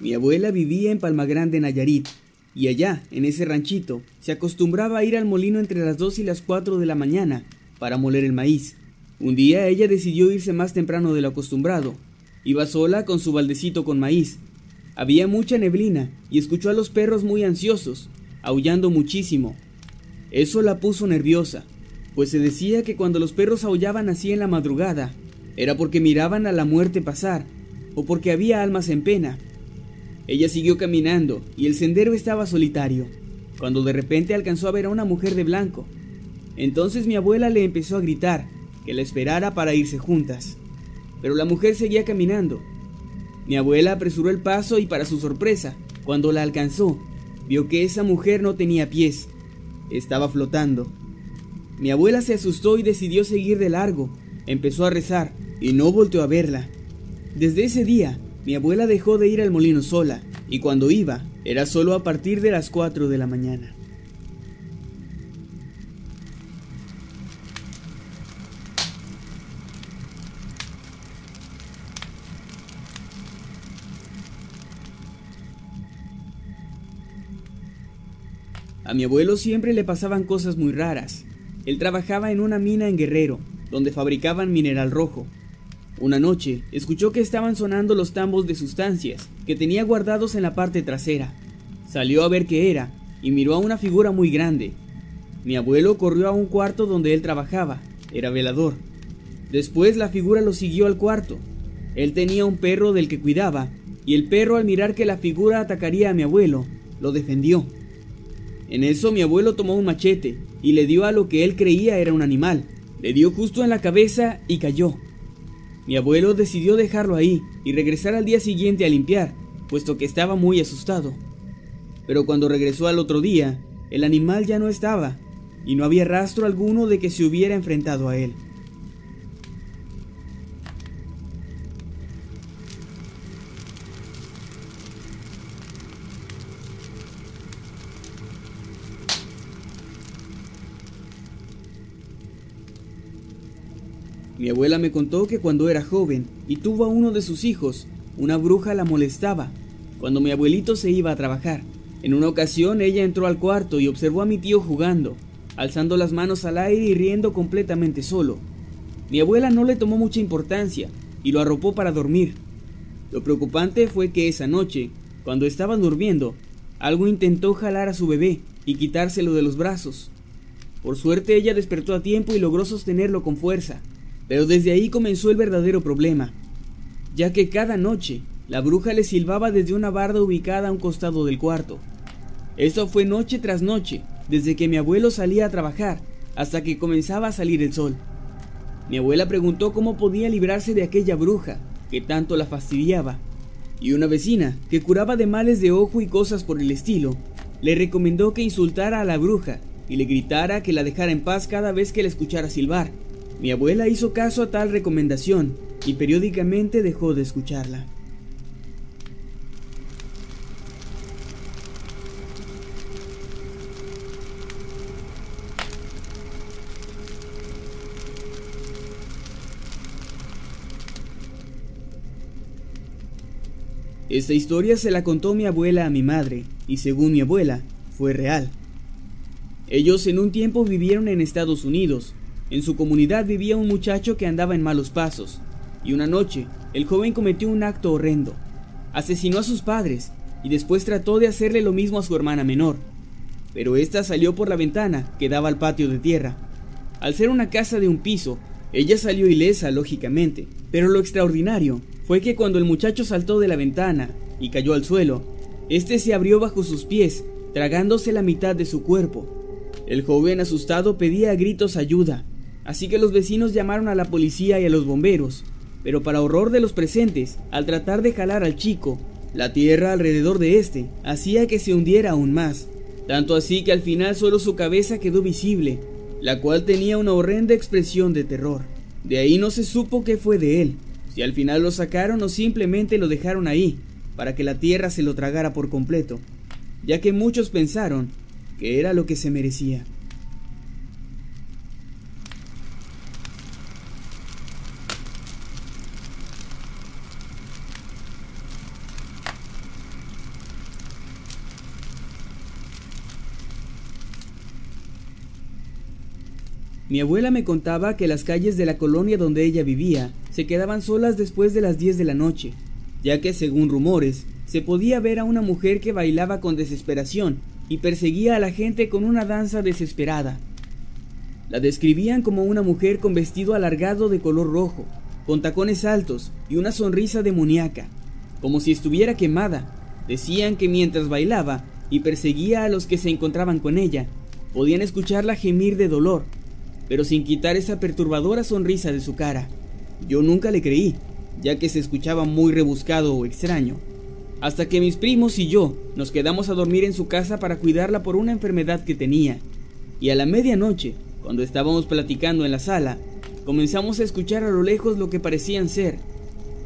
Mi abuela vivía en Palmagrande, Nayarit, y allá, en ese ranchito, se acostumbraba a ir al molino entre las 2 y las 4 de la mañana para moler el maíz. Un día ella decidió irse más temprano de lo acostumbrado. Iba sola con su baldecito con maíz. Había mucha neblina y escuchó a los perros muy ansiosos, aullando muchísimo. Eso la puso nerviosa, pues se decía que cuando los perros aullaban así en la madrugada, era porque miraban a la muerte pasar, o porque había almas en pena. Ella siguió caminando y el sendero estaba solitario, cuando de repente alcanzó a ver a una mujer de blanco. Entonces mi abuela le empezó a gritar que la esperara para irse juntas, pero la mujer seguía caminando. Mi abuela apresuró el paso y para su sorpresa, cuando la alcanzó, vio que esa mujer no tenía pies, estaba flotando. Mi abuela se asustó y decidió seguir de largo, empezó a rezar y no volteó a verla. Desde ese día, mi abuela dejó de ir al molino sola, y cuando iba, era solo a partir de las 4 de la mañana. A mi abuelo siempre le pasaban cosas muy raras. Él trabajaba en una mina en Guerrero, donde fabricaban mineral rojo, una noche, escuchó que estaban sonando los tambos de sustancias que tenía guardados en la parte trasera. Salió a ver qué era y miró a una figura muy grande. Mi abuelo corrió a un cuarto donde él trabajaba, era velador. Después la figura lo siguió al cuarto. Él tenía un perro del que cuidaba, y el perro al mirar que la figura atacaría a mi abuelo, lo defendió. En eso mi abuelo tomó un machete y le dio a lo que él creía era un animal. Le dio justo en la cabeza y cayó. Mi abuelo decidió dejarlo ahí y regresar al día siguiente a limpiar, puesto que estaba muy asustado. Pero cuando regresó al otro día, el animal ya no estaba, y no había rastro alguno de que se hubiera enfrentado a él. Mi abuela me contó que cuando era joven y tuvo a uno de sus hijos, una bruja la molestaba cuando mi abuelito se iba a trabajar. En una ocasión ella entró al cuarto y observó a mi tío jugando, alzando las manos al aire y riendo completamente solo. Mi abuela no le tomó mucha importancia y lo arropó para dormir. Lo preocupante fue que esa noche, cuando estaban durmiendo, algo intentó jalar a su bebé y quitárselo de los brazos. Por suerte ella despertó a tiempo y logró sostenerlo con fuerza. Pero desde ahí comenzó el verdadero problema, ya que cada noche la bruja le silbaba desde una barda ubicada a un costado del cuarto. Eso fue noche tras noche, desde que mi abuelo salía a trabajar hasta que comenzaba a salir el sol. Mi abuela preguntó cómo podía librarse de aquella bruja que tanto la fastidiaba, y una vecina, que curaba de males de ojo y cosas por el estilo, le recomendó que insultara a la bruja y le gritara que la dejara en paz cada vez que la escuchara silbar. Mi abuela hizo caso a tal recomendación y periódicamente dejó de escucharla. Esta historia se la contó mi abuela a mi madre, y según mi abuela, fue real. Ellos en un tiempo vivieron en Estados Unidos, en su comunidad vivía un muchacho que andaba en malos pasos, y una noche el joven cometió un acto horrendo. Asesinó a sus padres y después trató de hacerle lo mismo a su hermana menor, pero ésta salió por la ventana que daba al patio de tierra. Al ser una casa de un piso, ella salió ilesa, lógicamente, pero lo extraordinario fue que cuando el muchacho saltó de la ventana y cayó al suelo, este se abrió bajo sus pies, tragándose la mitad de su cuerpo. El joven asustado pedía a gritos ayuda, así que los vecinos llamaron a la policía y a los bomberos, pero para horror de los presentes, al tratar de jalar al chico, la tierra alrededor de este hacía que se hundiera aún más, tanto así que al final solo su cabeza quedó visible, la cual tenía una horrenda expresión de terror. De ahí no se supo qué fue de él, si al final lo sacaron o simplemente lo dejaron ahí, para que la tierra se lo tragara por completo, ya que muchos pensaron que era lo que se merecía. Mi abuela me contaba que las calles de la colonia donde ella vivía se quedaban solas después de las 10 de la noche, ya que según rumores se podía ver a una mujer que bailaba con desesperación y perseguía a la gente con una danza desesperada. La describían como una mujer con vestido alargado de color rojo, con tacones altos y una sonrisa demoníaca, como si estuviera quemada. Decían que mientras bailaba y perseguía a los que se encontraban con ella, podían escucharla gemir de dolor pero sin quitar esa perturbadora sonrisa de su cara. Yo nunca le creí, ya que se escuchaba muy rebuscado o extraño. Hasta que mis primos y yo nos quedamos a dormir en su casa para cuidarla por una enfermedad que tenía. Y a la medianoche, cuando estábamos platicando en la sala, comenzamos a escuchar a lo lejos lo que parecían ser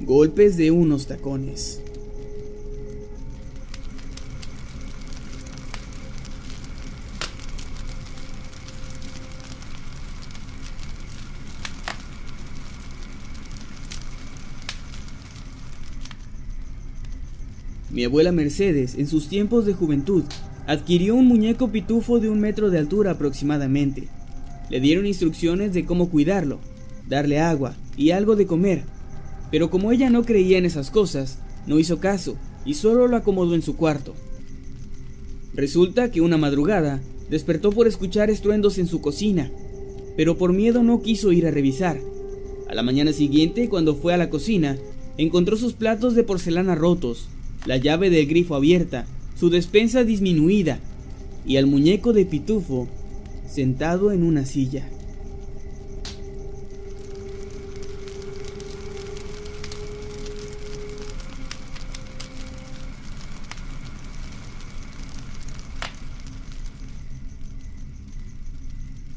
golpes de unos tacones. Mi abuela Mercedes, en sus tiempos de juventud, adquirió un muñeco pitufo de un metro de altura aproximadamente. Le dieron instrucciones de cómo cuidarlo, darle agua y algo de comer, pero como ella no creía en esas cosas, no hizo caso y solo lo acomodó en su cuarto. Resulta que una madrugada despertó por escuchar estruendos en su cocina, pero por miedo no quiso ir a revisar. A la mañana siguiente, cuando fue a la cocina, encontró sus platos de porcelana rotos, la llave del grifo abierta, su despensa disminuida y al muñeco de Pitufo sentado en una silla.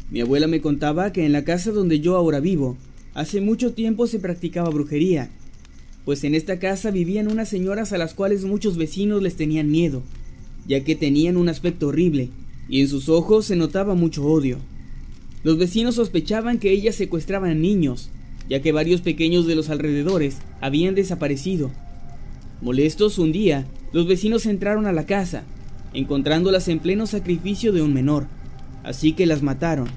Mi abuela me contaba que en la casa donde yo ahora vivo, hace mucho tiempo se practicaba brujería pues en esta casa vivían unas señoras a las cuales muchos vecinos les tenían miedo, ya que tenían un aspecto horrible, y en sus ojos se notaba mucho odio. Los vecinos sospechaban que ellas secuestraban niños, ya que varios pequeños de los alrededores habían desaparecido. Molestos un día, los vecinos entraron a la casa, encontrándolas en pleno sacrificio de un menor, así que las mataron.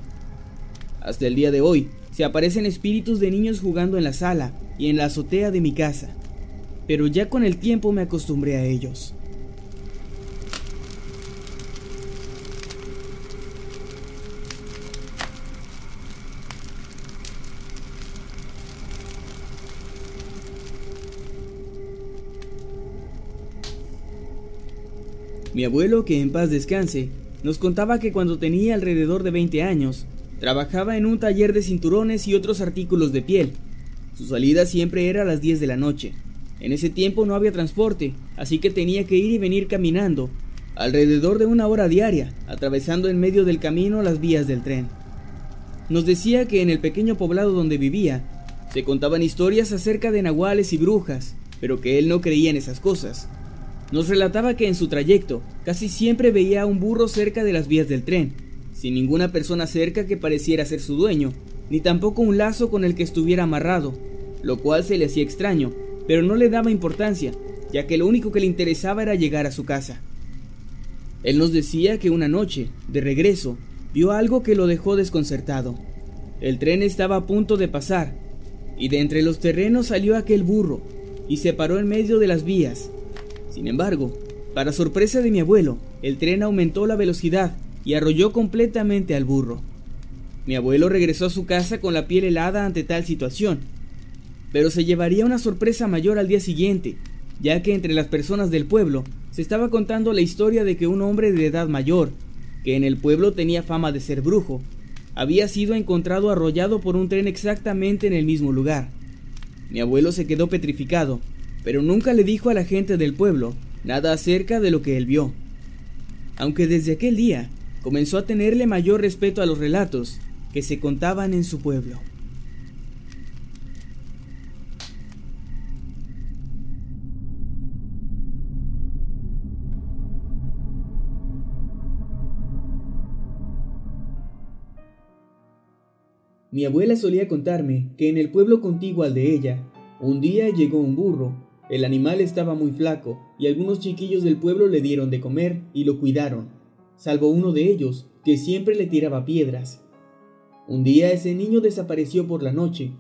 Hasta el día de hoy, se aparecen espíritus de niños jugando en la sala y en la azotea de mi casa, pero ya con el tiempo me acostumbré a ellos. Mi abuelo, que en paz descanse, nos contaba que cuando tenía alrededor de 20 años, trabajaba en un taller de cinturones y otros artículos de piel, su salida siempre era a las 10 de la noche. En ese tiempo no había transporte, así que tenía que ir y venir caminando, alrededor de una hora diaria, atravesando en medio del camino las vías del tren. Nos decía que en el pequeño poblado donde vivía, se contaban historias acerca de nahuales y brujas, pero que él no creía en esas cosas. Nos relataba que en su trayecto casi siempre veía a un burro cerca de las vías del tren, sin ninguna persona cerca que pareciera ser su dueño, ni tampoco un lazo con el que estuviera amarrado, lo cual se le hacía extraño, pero no le daba importancia, ya que lo único que le interesaba era llegar a su casa. Él nos decía que una noche, de regreso, vio algo que lo dejó desconcertado. El tren estaba a punto de pasar, y de entre los terrenos salió aquel burro, y se paró en medio de las vías. Sin embargo, para sorpresa de mi abuelo, el tren aumentó la velocidad y arrolló completamente al burro. Mi abuelo regresó a su casa con la piel helada ante tal situación, pero se llevaría una sorpresa mayor al día siguiente, ya que entre las personas del pueblo se estaba contando la historia de que un hombre de edad mayor, que en el pueblo tenía fama de ser brujo, había sido encontrado arrollado por un tren exactamente en el mismo lugar. Mi abuelo se quedó petrificado, pero nunca le dijo a la gente del pueblo nada acerca de lo que él vio. Aunque desde aquel día comenzó a tenerle mayor respeto a los relatos que se contaban en su pueblo. Mi abuela solía contarme que en el pueblo contiguo al de ella, un día llegó un burro. El animal estaba muy flaco y algunos chiquillos del pueblo le dieron de comer y lo cuidaron, salvo uno de ellos, que siempre le tiraba piedras. Un día ese niño desapareció por la noche.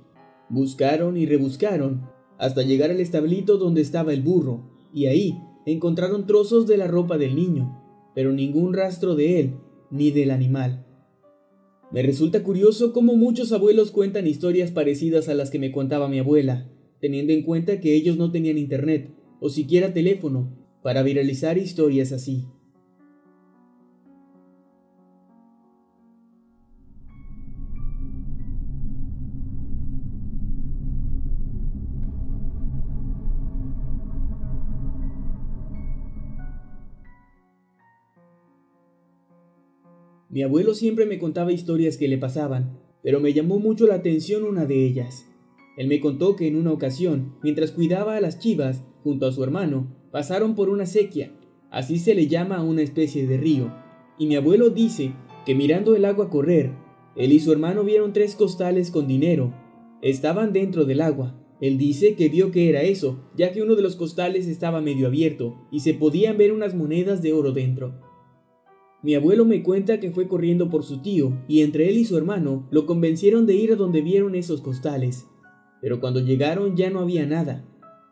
Buscaron y rebuscaron hasta llegar al establito donde estaba el burro, y ahí encontraron trozos de la ropa del niño, pero ningún rastro de él ni del animal. Me resulta curioso cómo muchos abuelos cuentan historias parecidas a las que me contaba mi abuela, teniendo en cuenta que ellos no tenían internet o siquiera teléfono para viralizar historias así. Mi abuelo siempre me contaba historias que le pasaban, pero me llamó mucho la atención una de ellas. Él me contó que en una ocasión, mientras cuidaba a las chivas, junto a su hermano, pasaron por una sequía, así se le llama a una especie de río, y mi abuelo dice que mirando el agua correr, él y su hermano vieron tres costales con dinero. Estaban dentro del agua. Él dice que vio que era eso, ya que uno de los costales estaba medio abierto y se podían ver unas monedas de oro dentro. Mi abuelo me cuenta que fue corriendo por su tío y entre él y su hermano lo convencieron de ir a donde vieron esos costales. Pero cuando llegaron ya no había nada.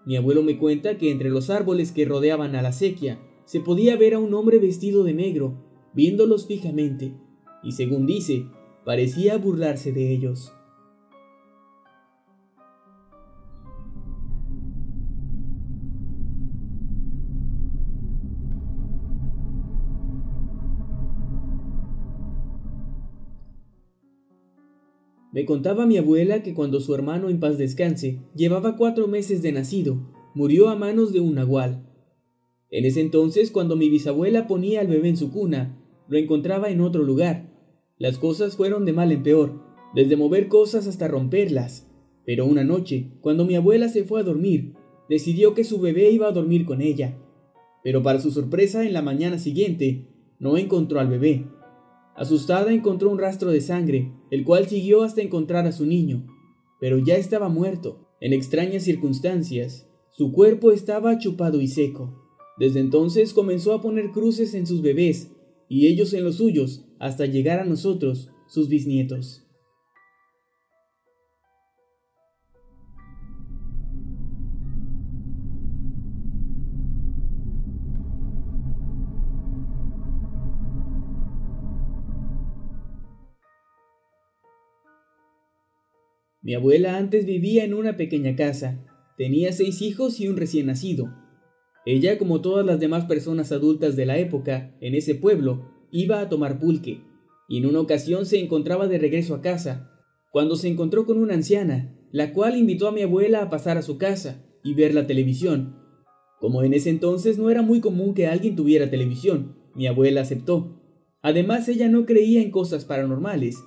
Mi abuelo me cuenta que entre los árboles que rodeaban a la sequía se podía ver a un hombre vestido de negro, viéndolos fijamente, y según dice, parecía burlarse de ellos. Me contaba mi abuela que cuando su hermano en paz descanse llevaba cuatro meses de nacido, murió a manos de un nahual. En ese entonces, cuando mi bisabuela ponía al bebé en su cuna, lo encontraba en otro lugar. Las cosas fueron de mal en peor, desde mover cosas hasta romperlas. Pero una noche, cuando mi abuela se fue a dormir, decidió que su bebé iba a dormir con ella. Pero para su sorpresa, en la mañana siguiente, no encontró al bebé. Asustada encontró un rastro de sangre, el cual siguió hasta encontrar a su niño, pero ya estaba muerto. En extrañas circunstancias, su cuerpo estaba chupado y seco. Desde entonces comenzó a poner cruces en sus bebés y ellos en los suyos hasta llegar a nosotros, sus bisnietos. Mi abuela antes vivía en una pequeña casa. Tenía seis hijos y un recién nacido. Ella, como todas las demás personas adultas de la época, en ese pueblo, iba a tomar pulque, y en una ocasión se encontraba de regreso a casa, cuando se encontró con una anciana, la cual invitó a mi abuela a pasar a su casa y ver la televisión. Como en ese entonces no era muy común que alguien tuviera televisión, mi abuela aceptó. Además, ella no creía en cosas paranormales,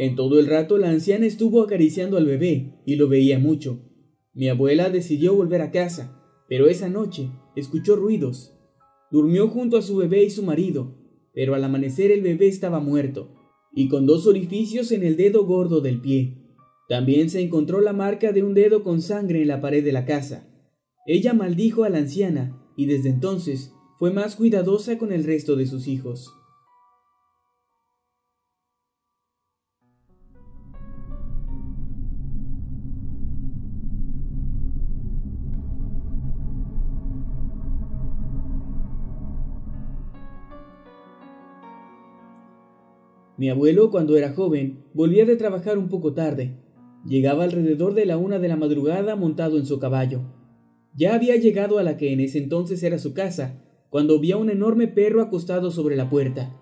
en todo el rato la anciana estuvo acariciando al bebé y lo veía mucho. Mi abuela decidió volver a casa, pero esa noche escuchó ruidos. Durmió junto a su bebé y su marido, pero al amanecer el bebé estaba muerto y con dos orificios en el dedo gordo del pie. También se encontró la marca de un dedo con sangre en la pared de la casa. Ella maldijo a la anciana y desde entonces fue más cuidadosa con el resto de sus hijos. Mi abuelo, cuando era joven, volvía de trabajar un poco tarde. Llegaba alrededor de la una de la madrugada montado en su caballo. Ya había llegado a la que en ese entonces era su casa, cuando vio un enorme perro acostado sobre la puerta.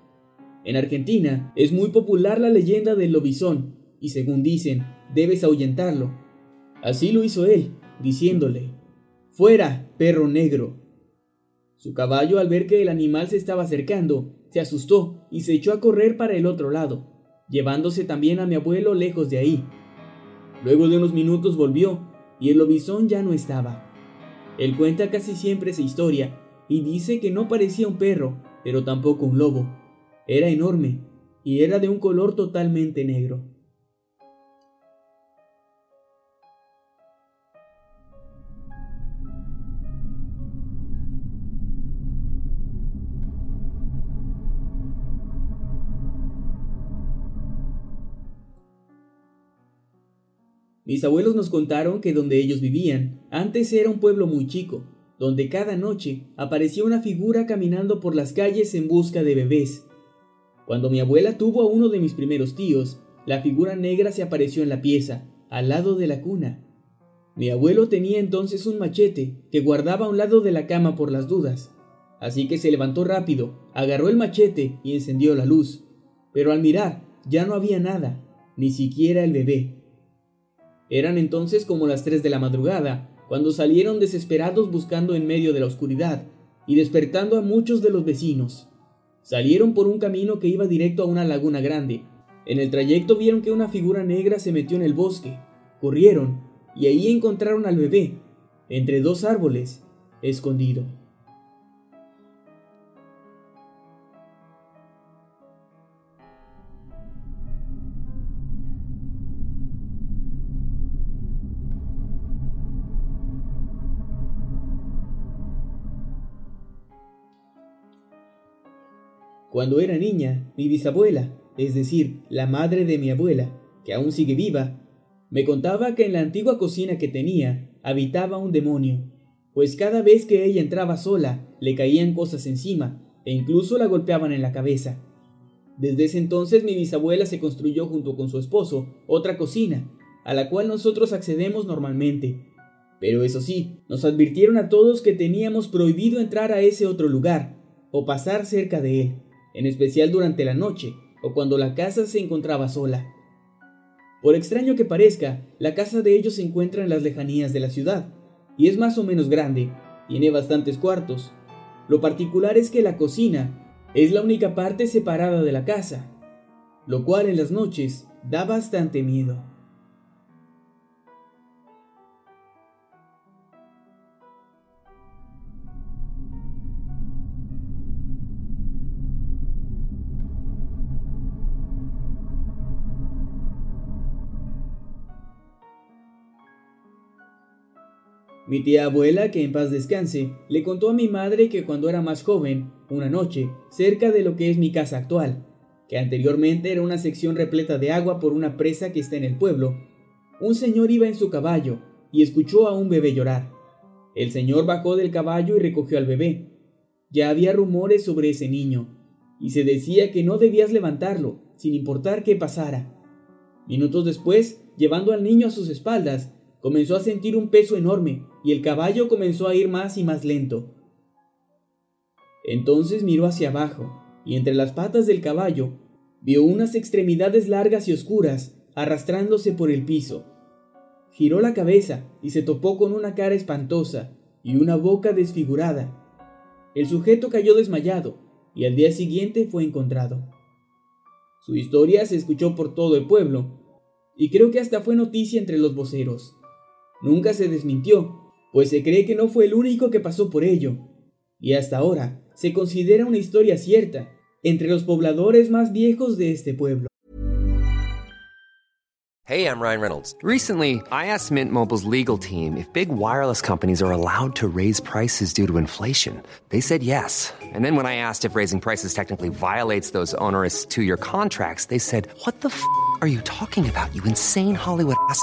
En Argentina es muy popular la leyenda del lobizón, y según dicen, debes ahuyentarlo. Así lo hizo él, diciéndole, Fuera, perro negro. Su caballo, al ver que el animal se estaba acercando, se asustó y se echó a correr para el otro lado, llevándose también a mi abuelo lejos de ahí. Luego de unos minutos volvió, y el lobizón ya no estaba. Él cuenta casi siempre esa historia, y dice que no parecía un perro, pero tampoco un lobo. Era enorme, y era de un color totalmente negro. Mis abuelos nos contaron que donde ellos vivían, antes era un pueblo muy chico, donde cada noche aparecía una figura caminando por las calles en busca de bebés. Cuando mi abuela tuvo a uno de mis primeros tíos, la figura negra se apareció en la pieza, al lado de la cuna. Mi abuelo tenía entonces un machete que guardaba a un lado de la cama por las dudas, así que se levantó rápido, agarró el machete y encendió la luz. Pero al mirar, ya no había nada, ni siquiera el bebé. Eran entonces como las tres de la madrugada, cuando salieron desesperados buscando en medio de la oscuridad y despertando a muchos de los vecinos. Salieron por un camino que iba directo a una laguna grande. En el trayecto vieron que una figura negra se metió en el bosque. Corrieron y ahí encontraron al bebé, entre dos árboles, escondido. Cuando era niña, mi bisabuela, es decir, la madre de mi abuela, que aún sigue viva, me contaba que en la antigua cocina que tenía habitaba un demonio, pues cada vez que ella entraba sola le caían cosas encima e incluso la golpeaban en la cabeza. Desde ese entonces mi bisabuela se construyó junto con su esposo otra cocina, a la cual nosotros accedemos normalmente. Pero eso sí, nos advirtieron a todos que teníamos prohibido entrar a ese otro lugar o pasar cerca de él en especial durante la noche o cuando la casa se encontraba sola. Por extraño que parezca, la casa de ellos se encuentra en las lejanías de la ciudad, y es más o menos grande, tiene bastantes cuartos. Lo particular es que la cocina es la única parte separada de la casa, lo cual en las noches da bastante miedo. Mi tía abuela, que en paz descanse, le contó a mi madre que cuando era más joven, una noche, cerca de lo que es mi casa actual, que anteriormente era una sección repleta de agua por una presa que está en el pueblo, un señor iba en su caballo y escuchó a un bebé llorar. El señor bajó del caballo y recogió al bebé. Ya había rumores sobre ese niño, y se decía que no debías levantarlo, sin importar qué pasara. Minutos después, llevando al niño a sus espaldas, comenzó a sentir un peso enorme y el caballo comenzó a ir más y más lento. Entonces miró hacia abajo y entre las patas del caballo vio unas extremidades largas y oscuras arrastrándose por el piso. Giró la cabeza y se topó con una cara espantosa y una boca desfigurada. El sujeto cayó desmayado y al día siguiente fue encontrado. Su historia se escuchó por todo el pueblo y creo que hasta fue noticia entre los voceros nunca se desmintió, pues se cree que no fue el único que pasó por ello, y hasta ahora se considera una historia cierta entre los pobladores más viejos de este pueblo. Hey, I'm Ryan Reynolds. Recently, I asked Mint Mobile's legal team if big wireless companies are allowed to raise prices due to inflation. They said yes. And then when I asked if raising prices technically violates those onerous two year contracts, they said, What the f are you talking about, you insane Hollywood ass?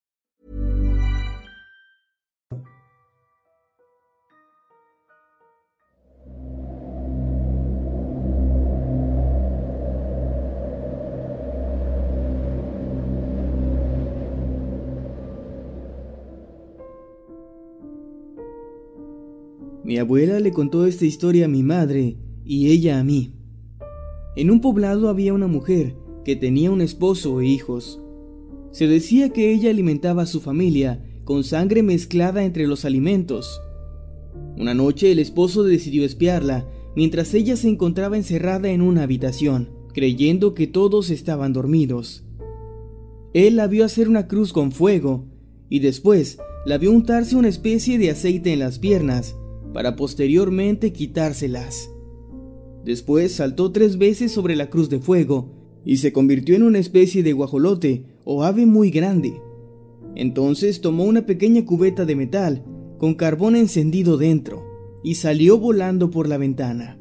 Mi abuela le contó esta historia a mi madre y ella a mí. En un poblado había una mujer que tenía un esposo e hijos. Se decía que ella alimentaba a su familia con sangre mezclada entre los alimentos. Una noche el esposo decidió espiarla mientras ella se encontraba encerrada en una habitación, creyendo que todos estaban dormidos. Él la vio hacer una cruz con fuego y después la vio untarse una especie de aceite en las piernas para posteriormente quitárselas. Después saltó tres veces sobre la cruz de fuego y se convirtió en una especie de guajolote o ave muy grande. Entonces tomó una pequeña cubeta de metal con carbón encendido dentro y salió volando por la ventana.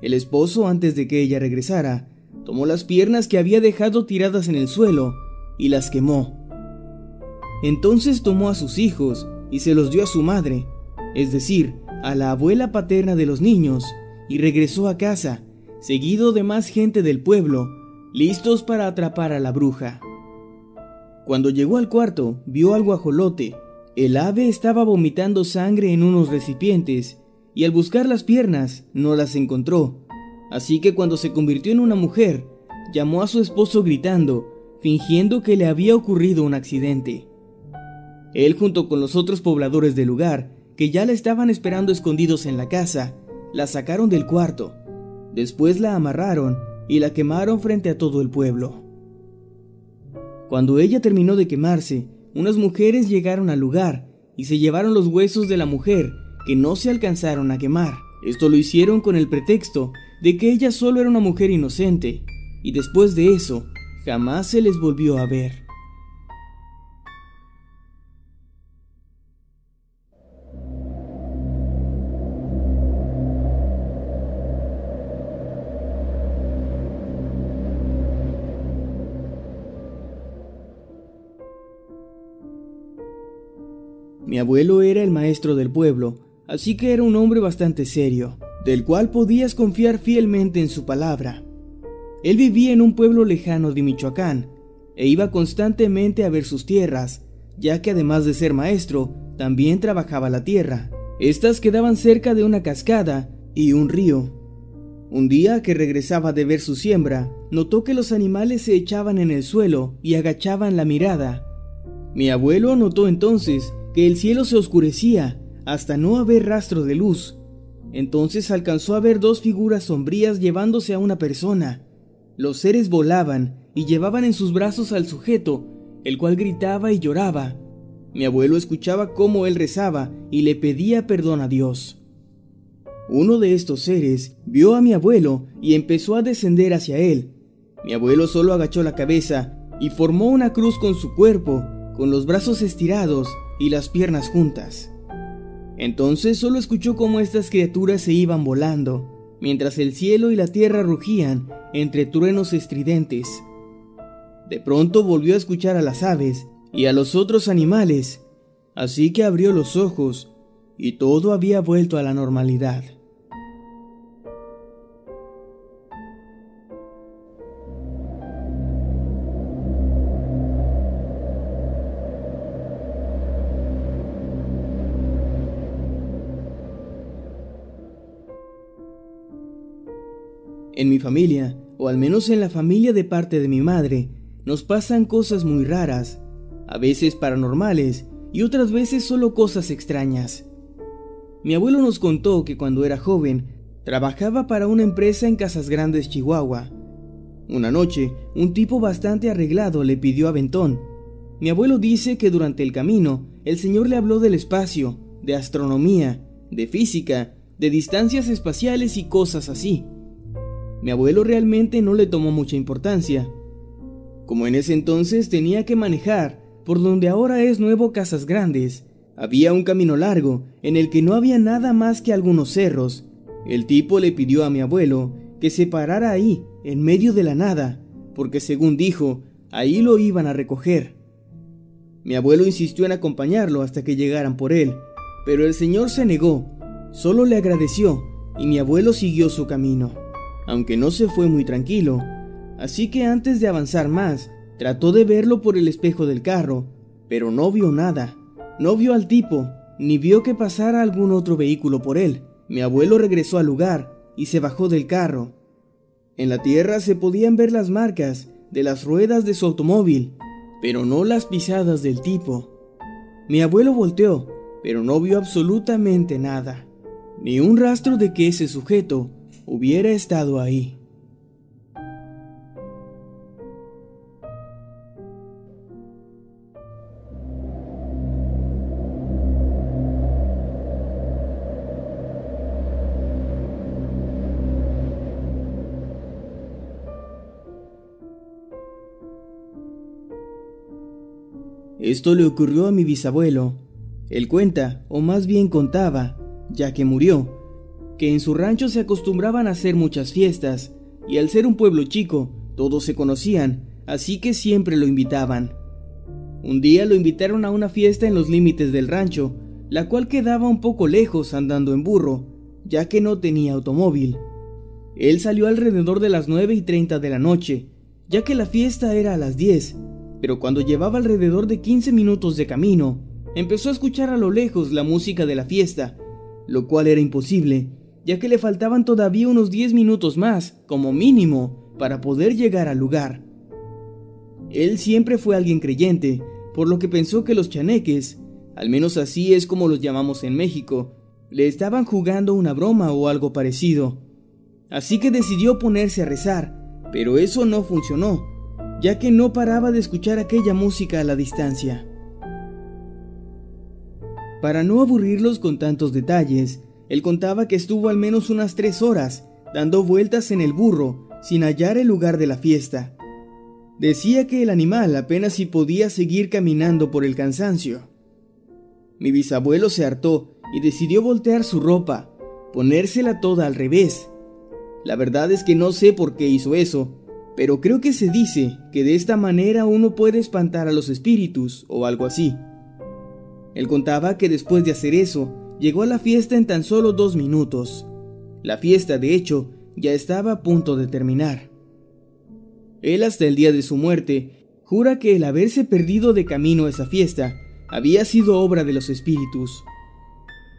El esposo, antes de que ella regresara, tomó las piernas que había dejado tiradas en el suelo y las quemó. Entonces tomó a sus hijos y se los dio a su madre, es decir, a la abuela paterna de los niños, y regresó a casa, seguido de más gente del pueblo, listos para atrapar a la bruja. Cuando llegó al cuarto, vio al guajolote. El ave estaba vomitando sangre en unos recipientes, y al buscar las piernas no las encontró. Así que cuando se convirtió en una mujer, llamó a su esposo gritando, fingiendo que le había ocurrido un accidente. Él junto con los otros pobladores del lugar, que ya la estaban esperando escondidos en la casa, la sacaron del cuarto. Después la amarraron y la quemaron frente a todo el pueblo. Cuando ella terminó de quemarse, unas mujeres llegaron al lugar y se llevaron los huesos de la mujer que no se alcanzaron a quemar. Esto lo hicieron con el pretexto de que ella solo era una mujer inocente, y después de eso, jamás se les volvió a ver. Mi abuelo era el maestro del pueblo, así que era un hombre bastante serio, del cual podías confiar fielmente en su palabra. Él vivía en un pueblo lejano de Michoacán, e iba constantemente a ver sus tierras, ya que además de ser maestro, también trabajaba la tierra. Estas quedaban cerca de una cascada y un río. Un día que regresaba de ver su siembra, notó que los animales se echaban en el suelo y agachaban la mirada. Mi abuelo notó entonces que el cielo se oscurecía hasta no haber rastro de luz. Entonces alcanzó a ver dos figuras sombrías llevándose a una persona. Los seres volaban y llevaban en sus brazos al sujeto, el cual gritaba y lloraba. Mi abuelo escuchaba cómo él rezaba y le pedía perdón a Dios. Uno de estos seres vio a mi abuelo y empezó a descender hacia él. Mi abuelo solo agachó la cabeza y formó una cruz con su cuerpo, con los brazos estirados y las piernas juntas. Entonces solo escuchó cómo estas criaturas se iban volando, mientras el cielo y la tierra rugían entre truenos estridentes. De pronto volvió a escuchar a las aves y a los otros animales, así que abrió los ojos y todo había vuelto a la normalidad. En mi familia, o al menos en la familia de parte de mi madre, nos pasan cosas muy raras, a veces paranormales y otras veces solo cosas extrañas. Mi abuelo nos contó que cuando era joven trabajaba para una empresa en Casas Grandes, Chihuahua. Una noche, un tipo bastante arreglado le pidió aventón, Mi abuelo dice que durante el camino el Señor le habló del espacio, de astronomía, de física, de distancias espaciales y cosas así. Mi abuelo realmente no le tomó mucha importancia. Como en ese entonces tenía que manejar por donde ahora es Nuevo Casas Grandes, había un camino largo en el que no había nada más que algunos cerros. El tipo le pidió a mi abuelo que se parara ahí, en medio de la nada, porque según dijo, ahí lo iban a recoger. Mi abuelo insistió en acompañarlo hasta que llegaran por él, pero el señor se negó, solo le agradeció y mi abuelo siguió su camino, aunque no se fue muy tranquilo, así que antes de avanzar más, trató de verlo por el espejo del carro, pero no vio nada, no vio al tipo, ni vio que pasara algún otro vehículo por él. Mi abuelo regresó al lugar y se bajó del carro. En la tierra se podían ver las marcas de las ruedas de su automóvil, pero no las pisadas del tipo. Mi abuelo volteó, pero no vio absolutamente nada, ni un rastro de que ese sujeto hubiera estado ahí. Esto le ocurrió a mi bisabuelo. Él cuenta, o más bien contaba, ya que murió, que en su rancho se acostumbraban a hacer muchas fiestas, y al ser un pueblo chico, todos se conocían, así que siempre lo invitaban. Un día lo invitaron a una fiesta en los límites del rancho, la cual quedaba un poco lejos andando en burro, ya que no tenía automóvil. Él salió alrededor de las 9 y 30 de la noche, ya que la fiesta era a las 10, pero cuando llevaba alrededor de 15 minutos de camino, empezó a escuchar a lo lejos la música de la fiesta, lo cual era imposible, ya que le faltaban todavía unos 10 minutos más, como mínimo, para poder llegar al lugar. Él siempre fue alguien creyente, por lo que pensó que los chaneques, al menos así es como los llamamos en México, le estaban jugando una broma o algo parecido. Así que decidió ponerse a rezar, pero eso no funcionó, ya que no paraba de escuchar aquella música a la distancia. Para no aburrirlos con tantos detalles, él contaba que estuvo al menos unas tres horas dando vueltas en el burro sin hallar el lugar de la fiesta. Decía que el animal apenas si podía seguir caminando por el cansancio. Mi bisabuelo se hartó y decidió voltear su ropa, ponérsela toda al revés. La verdad es que no sé por qué hizo eso, pero creo que se dice que de esta manera uno puede espantar a los espíritus o algo así. Él contaba que después de hacer eso, llegó a la fiesta en tan solo dos minutos. La fiesta, de hecho, ya estaba a punto de terminar. Él hasta el día de su muerte jura que el haberse perdido de camino a esa fiesta había sido obra de los espíritus.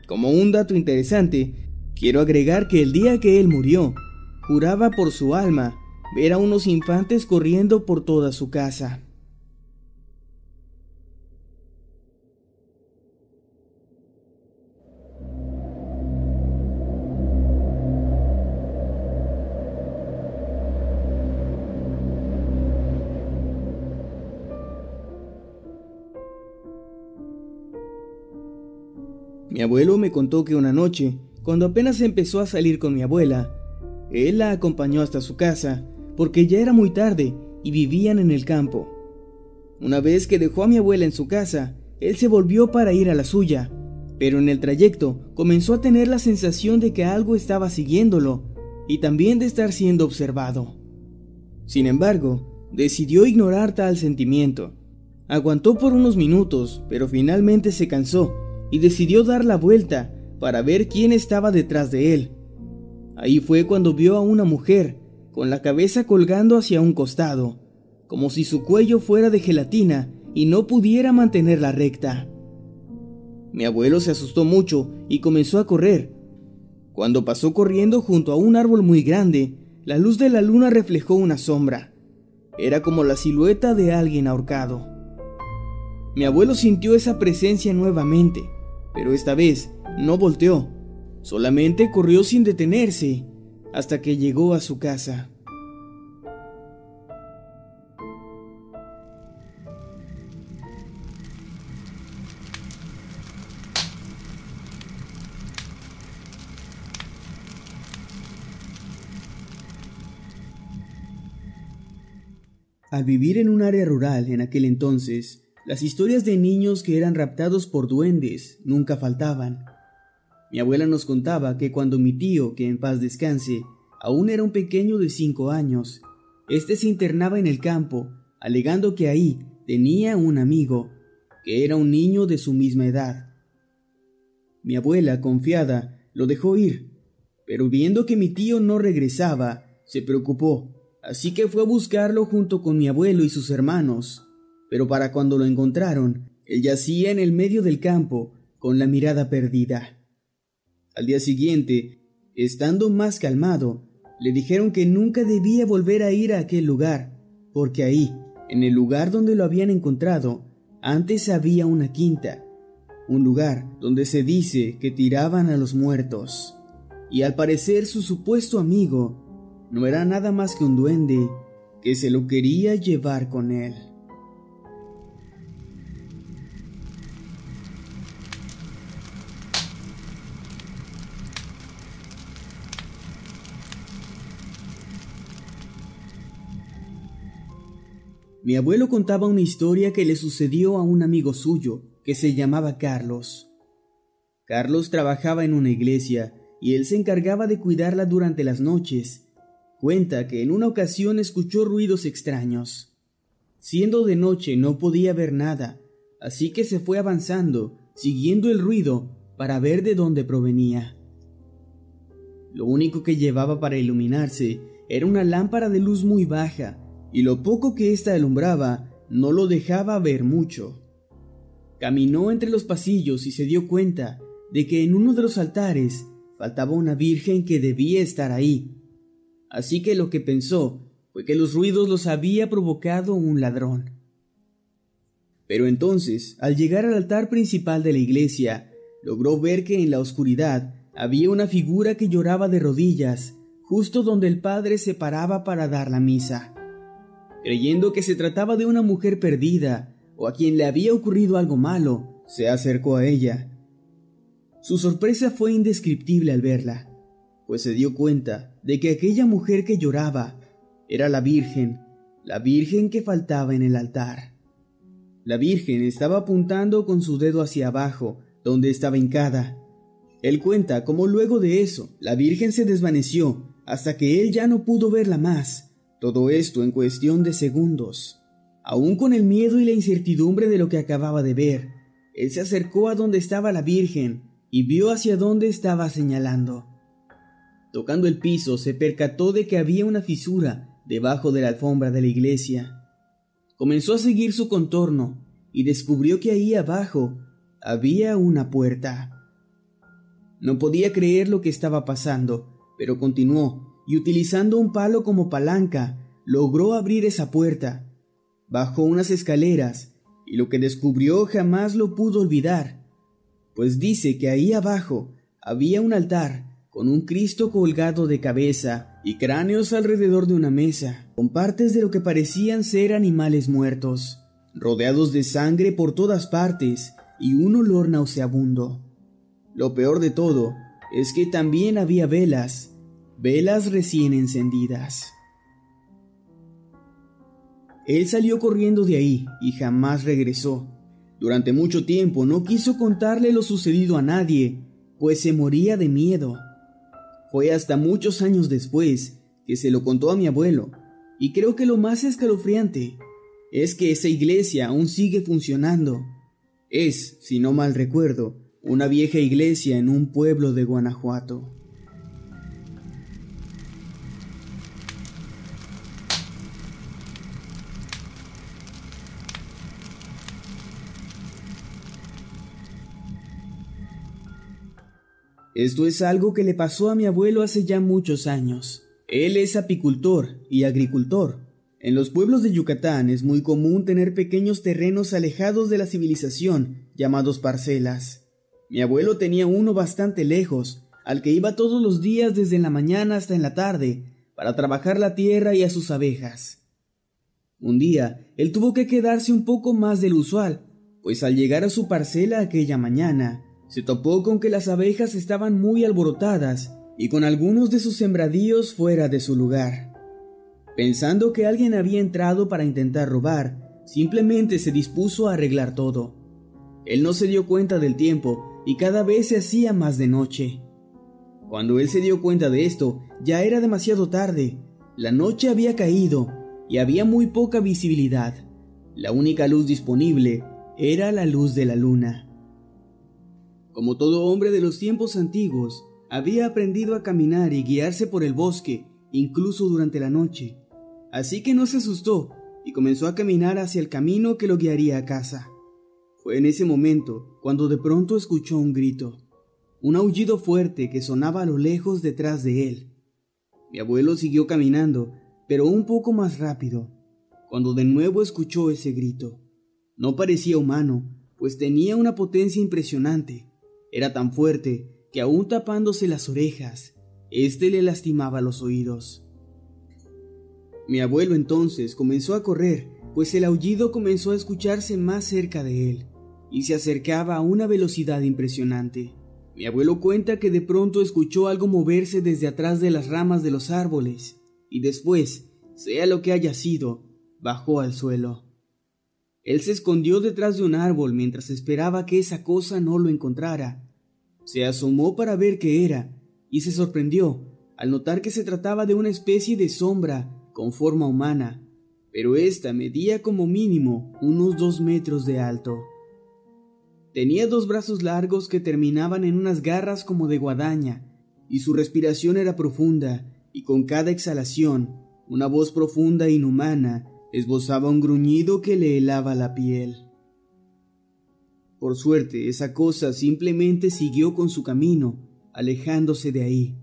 Como un dato interesante, quiero agregar que el día que él murió, juraba por su alma ver a unos infantes corriendo por toda su casa. Mi abuelo me contó que una noche, cuando apenas empezó a salir con mi abuela, él la acompañó hasta su casa porque ya era muy tarde y vivían en el campo. Una vez que dejó a mi abuela en su casa, él se volvió para ir a la suya, pero en el trayecto comenzó a tener la sensación de que algo estaba siguiéndolo y también de estar siendo observado. Sin embargo, decidió ignorar tal sentimiento. Aguantó por unos minutos, pero finalmente se cansó y decidió dar la vuelta para ver quién estaba detrás de él. Ahí fue cuando vio a una mujer con la cabeza colgando hacia un costado, como si su cuello fuera de gelatina y no pudiera mantenerla recta. Mi abuelo se asustó mucho y comenzó a correr. Cuando pasó corriendo junto a un árbol muy grande, la luz de la luna reflejó una sombra. Era como la silueta de alguien ahorcado. Mi abuelo sintió esa presencia nuevamente, pero esta vez no volteó, solamente corrió sin detenerse hasta que llegó a su casa. Al vivir en un área rural en aquel entonces, las historias de niños que eran raptados por duendes nunca faltaban. Mi abuela nos contaba que cuando mi tío, que en paz descanse, aún era un pequeño de cinco años, éste se internaba en el campo, alegando que ahí tenía un amigo, que era un niño de su misma edad. Mi abuela, confiada, lo dejó ir, pero viendo que mi tío no regresaba, se preocupó, así que fue a buscarlo junto con mi abuelo y sus hermanos. Pero para cuando lo encontraron, él yacía en el medio del campo, con la mirada perdida. Al día siguiente, estando más calmado, le dijeron que nunca debía volver a ir a aquel lugar, porque ahí, en el lugar donde lo habían encontrado, antes había una quinta, un lugar donde se dice que tiraban a los muertos. Y al parecer su supuesto amigo no era nada más que un duende que se lo quería llevar con él. Mi abuelo contaba una historia que le sucedió a un amigo suyo, que se llamaba Carlos. Carlos trabajaba en una iglesia y él se encargaba de cuidarla durante las noches. Cuenta que en una ocasión escuchó ruidos extraños. Siendo de noche no podía ver nada, así que se fue avanzando, siguiendo el ruido para ver de dónde provenía. Lo único que llevaba para iluminarse era una lámpara de luz muy baja, y lo poco que ésta alumbraba no lo dejaba ver mucho. Caminó entre los pasillos y se dio cuenta de que en uno de los altares faltaba una virgen que debía estar ahí. Así que lo que pensó fue que los ruidos los había provocado un ladrón. Pero entonces, al llegar al altar principal de la iglesia, logró ver que en la oscuridad había una figura que lloraba de rodillas, justo donde el padre se paraba para dar la misa. Creyendo que se trataba de una mujer perdida o a quien le había ocurrido algo malo, se acercó a ella. Su sorpresa fue indescriptible al verla, pues se dio cuenta de que aquella mujer que lloraba era la Virgen, la Virgen que faltaba en el altar. La Virgen estaba apuntando con su dedo hacia abajo, donde estaba hincada. Él cuenta cómo luego de eso la Virgen se desvaneció hasta que él ya no pudo verla más todo esto en cuestión de segundos. Aún con el miedo y la incertidumbre de lo que acababa de ver, él se acercó a donde estaba la Virgen y vio hacia dónde estaba señalando. Tocando el piso, se percató de que había una fisura debajo de la alfombra de la iglesia. Comenzó a seguir su contorno y descubrió que ahí abajo había una puerta. No podía creer lo que estaba pasando, pero continuó y utilizando un palo como palanca, logró abrir esa puerta. Bajó unas escaleras y lo que descubrió jamás lo pudo olvidar, pues dice que ahí abajo había un altar con un Cristo colgado de cabeza y cráneos alrededor de una mesa, con partes de lo que parecían ser animales muertos, rodeados de sangre por todas partes y un olor nauseabundo. Lo peor de todo es que también había velas velas recién encendidas. Él salió corriendo de ahí y jamás regresó. Durante mucho tiempo no quiso contarle lo sucedido a nadie, pues se moría de miedo. Fue hasta muchos años después que se lo contó a mi abuelo, y creo que lo más escalofriante es que esa iglesia aún sigue funcionando. Es, si no mal recuerdo, una vieja iglesia en un pueblo de Guanajuato. Esto es algo que le pasó a mi abuelo hace ya muchos años. Él es apicultor y agricultor. En los pueblos de Yucatán es muy común tener pequeños terrenos alejados de la civilización, llamados parcelas. Mi abuelo tenía uno bastante lejos, al que iba todos los días desde la mañana hasta en la tarde, para trabajar la tierra y a sus abejas. Un día, él tuvo que quedarse un poco más del usual, pues al llegar a su parcela aquella mañana, se topó con que las abejas estaban muy alborotadas y con algunos de sus sembradíos fuera de su lugar. Pensando que alguien había entrado para intentar robar, simplemente se dispuso a arreglar todo. Él no se dio cuenta del tiempo y cada vez se hacía más de noche. Cuando él se dio cuenta de esto, ya era demasiado tarde. La noche había caído y había muy poca visibilidad. La única luz disponible era la luz de la luna. Como todo hombre de los tiempos antiguos, había aprendido a caminar y guiarse por el bosque, incluso durante la noche. Así que no se asustó y comenzó a caminar hacia el camino que lo guiaría a casa. Fue en ese momento cuando de pronto escuchó un grito, un aullido fuerte que sonaba a lo lejos detrás de él. Mi abuelo siguió caminando, pero un poco más rápido, cuando de nuevo escuchó ese grito. No parecía humano, pues tenía una potencia impresionante. Era tan fuerte que aún tapándose las orejas, éste le lastimaba los oídos. Mi abuelo entonces comenzó a correr, pues el aullido comenzó a escucharse más cerca de él, y se acercaba a una velocidad impresionante. Mi abuelo cuenta que de pronto escuchó algo moverse desde atrás de las ramas de los árboles, y después, sea lo que haya sido, bajó al suelo. Él se escondió detrás de un árbol mientras esperaba que esa cosa no lo encontrara. Se asomó para ver qué era, y se sorprendió al notar que se trataba de una especie de sombra con forma humana, pero ésta medía como mínimo unos dos metros de alto. Tenía dos brazos largos que terminaban en unas garras como de guadaña, y su respiración era profunda, y con cada exhalación, una voz profunda e inhumana esbozaba un gruñido que le helaba la piel. Por suerte, esa cosa simplemente siguió con su camino, alejándose de ahí.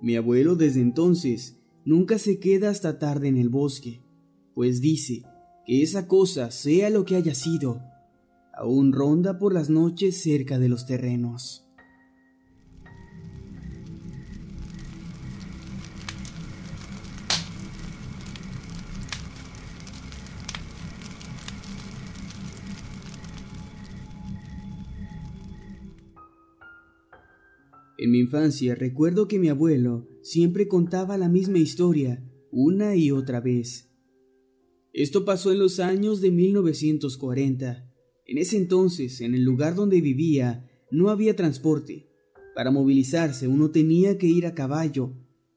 Mi abuelo desde entonces nunca se queda hasta tarde en el bosque, pues dice que esa cosa, sea lo que haya sido, aún ronda por las noches cerca de los terrenos. En mi infancia recuerdo que mi abuelo siempre contaba la misma historia una y otra vez. Esto pasó en los años de 1940. En ese entonces, en el lugar donde vivía, no había transporte. Para movilizarse uno tenía que ir a caballo,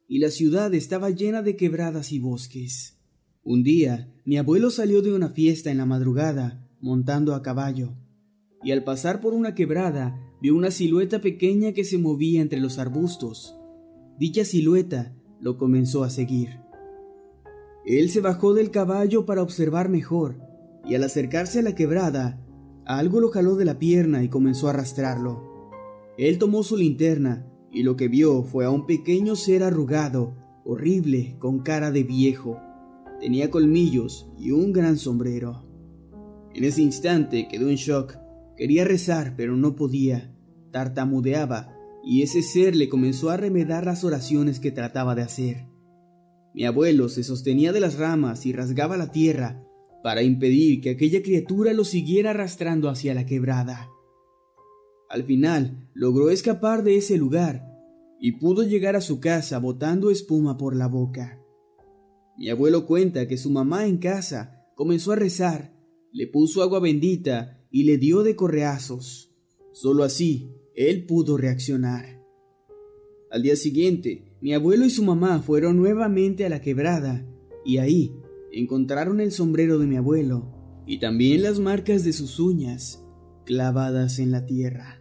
y la ciudad estaba llena de quebradas y bosques. Un día, mi abuelo salió de una fiesta en la madrugada, montando a caballo, y al pasar por una quebrada vio una silueta pequeña que se movía entre los arbustos. Dicha silueta lo comenzó a seguir. Él se bajó del caballo para observar mejor, y al acercarse a la quebrada, algo lo jaló de la pierna y comenzó a arrastrarlo. Él tomó su linterna y lo que vio fue a un pequeño ser arrugado, horrible, con cara de viejo. Tenía colmillos y un gran sombrero. En ese instante quedó en shock. Quería rezar, pero no podía tartamudeaba y ese ser le comenzó a remedar las oraciones que trataba de hacer. Mi abuelo se sostenía de las ramas y rasgaba la tierra para impedir que aquella criatura lo siguiera arrastrando hacia la quebrada. Al final logró escapar de ese lugar y pudo llegar a su casa botando espuma por la boca. Mi abuelo cuenta que su mamá en casa comenzó a rezar, le puso agua bendita y le dio de correazos. Solo así él pudo reaccionar. Al día siguiente, mi abuelo y su mamá fueron nuevamente a la quebrada y ahí encontraron el sombrero de mi abuelo y también las marcas de sus uñas clavadas en la tierra.